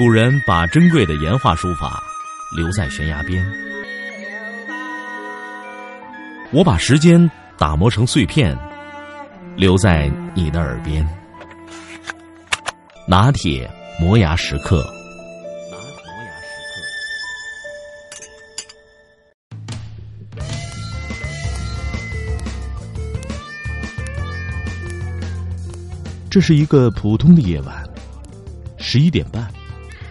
古人把珍贵的岩画书法留在悬崖边，我把时间打磨成碎片，留在你的耳边。拿铁磨牙时刻。这是一个普通的夜晚，十一点半。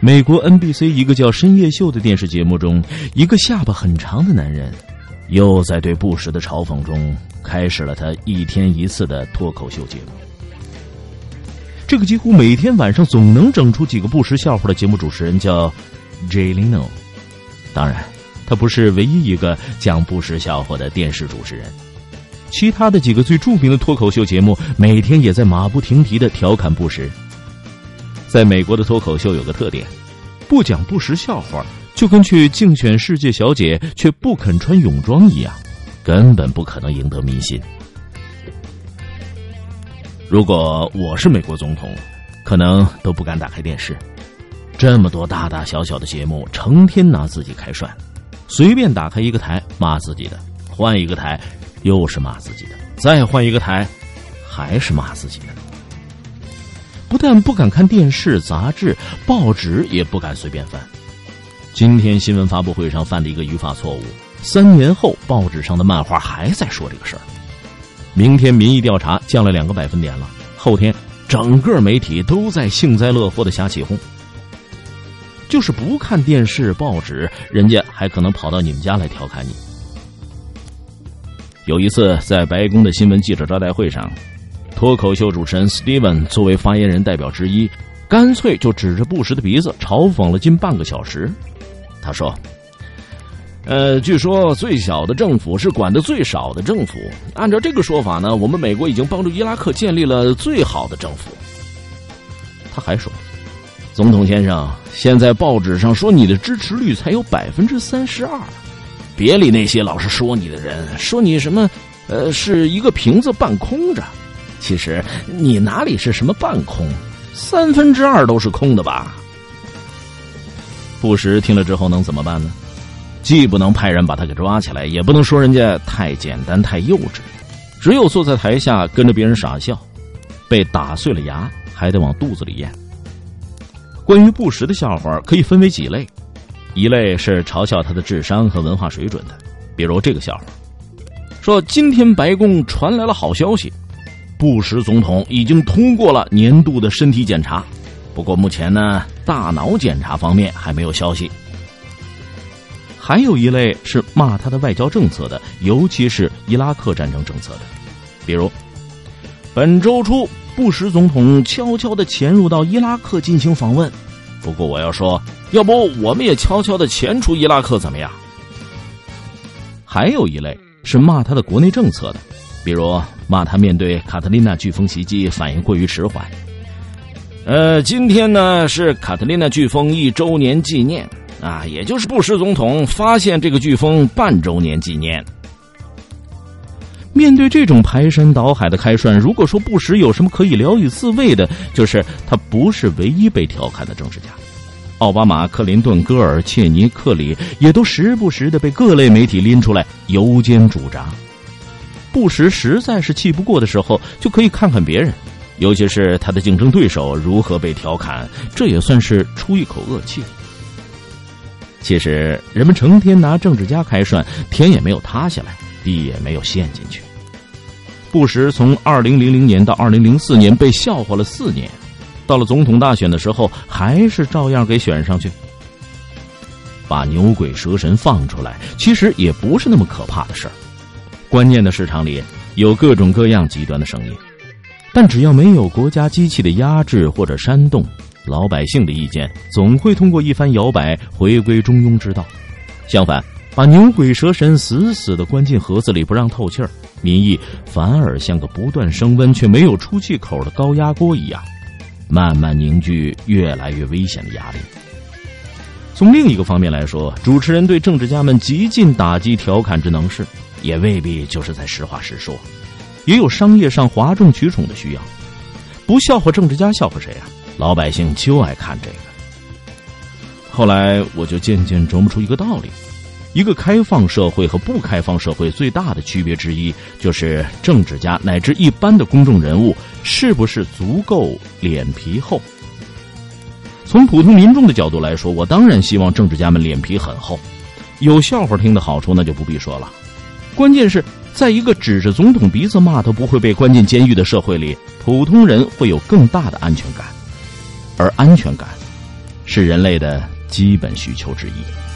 美国 NBC 一个叫《深夜秀》的电视节目中，一个下巴很长的男人，又在对布什的嘲讽中开始了他一天一次的脱口秀节目。这个几乎每天晚上总能整出几个布什笑话的节目主持人叫 Jay Leno。当然，他不是唯一一个讲布什笑话的电视主持人。其他的几个最著名的脱口秀节目，每天也在马不停蹄的调侃布什。在美国的脱口秀有个特点，不讲不实笑话，就跟去竞选世界小姐却不肯穿泳装一样，根本不可能赢得民心。如果我是美国总统，可能都不敢打开电视，这么多大大小小的节目，成天拿自己开涮，随便打开一个台骂自己的，换一个台又是骂自己的，再换一个台还是骂自己的。不但不敢看电视、杂志、报纸，也不敢随便翻。今天新闻发布会上犯了一个语法错误，三年后报纸上的漫画还在说这个事儿。明天民意调查降了两个百分点了，后天整个媒体都在幸灾乐祸的瞎起哄。就是不看电视、报纸，人家还可能跑到你们家来调侃你。有一次在白宫的新闻记者招待会上。脱口秀主持人 Steven 作为发言人代表之一，干脆就指着布什的鼻子嘲讽了近半个小时。他说：“呃，据说最小的政府是管的最少的政府。按照这个说法呢，我们美国已经帮助伊拉克建立了最好的政府。”他还说：“总统先生，现在报纸上说你的支持率才有百分之三十二，别理那些老是说你的人，说你什么，呃，是一个瓶子半空着。”其实你哪里是什么半空，三分之二都是空的吧？布什听了之后能怎么办呢？既不能派人把他给抓起来，也不能说人家太简单太幼稚，只有坐在台下跟着别人傻笑。被打碎了牙还得往肚子里咽。关于布什的笑话可以分为几类，一类是嘲笑他的智商和文化水准的，比如这个笑话，说今天白宫传来了好消息。布什总统已经通过了年度的身体检查，不过目前呢，大脑检查方面还没有消息。还有一类是骂他的外交政策的，尤其是伊拉克战争政策的，比如本周初布什总统悄悄的潜入到伊拉克进行访问，不过我要说，要不我们也悄悄的潜出伊拉克怎么样？还有一类是骂他的国内政策的。比如骂他面对卡特琳娜飓风袭击反应过于迟缓。呃，今天呢是卡特琳娜飓风一周年纪念啊，也就是布什总统发现这个飓风半周年纪念。面对这种排山倒海的开涮，如果说布什有什么可以聊以自慰的，就是他不是唯一被调侃的政治家。奥巴马、克林顿、戈尔、切尼、克里也都时不时的被各类媒体拎出来油煎煮炸。布什实在是气不过的时候，就可以看看别人，尤其是他的竞争对手如何被调侃，这也算是出一口恶气。其实，人们成天拿政治家开涮，天也没有塌下来，地也没有陷进去。布什从二零零零年到二零零四年被笑话了四年，到了总统大选的时候，还是照样给选上去。把牛鬼蛇神放出来，其实也不是那么可怕的事儿。关键的市场里有各种各样极端的声音，但只要没有国家机器的压制或者煽动，老百姓的意见总会通过一番摇摆回归中庸之道。相反，把牛鬼蛇神死死的关进盒子里不让透气儿，民意反而像个不断升温却没有出气口的高压锅一样，慢慢凝聚越来越危险的压力。从另一个方面来说，主持人对政治家们极尽打击调侃之能事。也未必就是在实话实说，也有商业上哗众取宠的需要。不笑话政治家，笑话谁啊？老百姓就爱看这个。后来我就渐渐琢磨出一个道理：一个开放社会和不开放社会最大的区别之一，就是政治家乃至一般的公众人物是不是足够脸皮厚。从普通民众的角度来说，我当然希望政治家们脸皮很厚，有笑话听的好处那就不必说了。关键是在一个指着总统鼻子骂都不会被关进监狱的社会里，普通人会有更大的安全感，而安全感是人类的基本需求之一。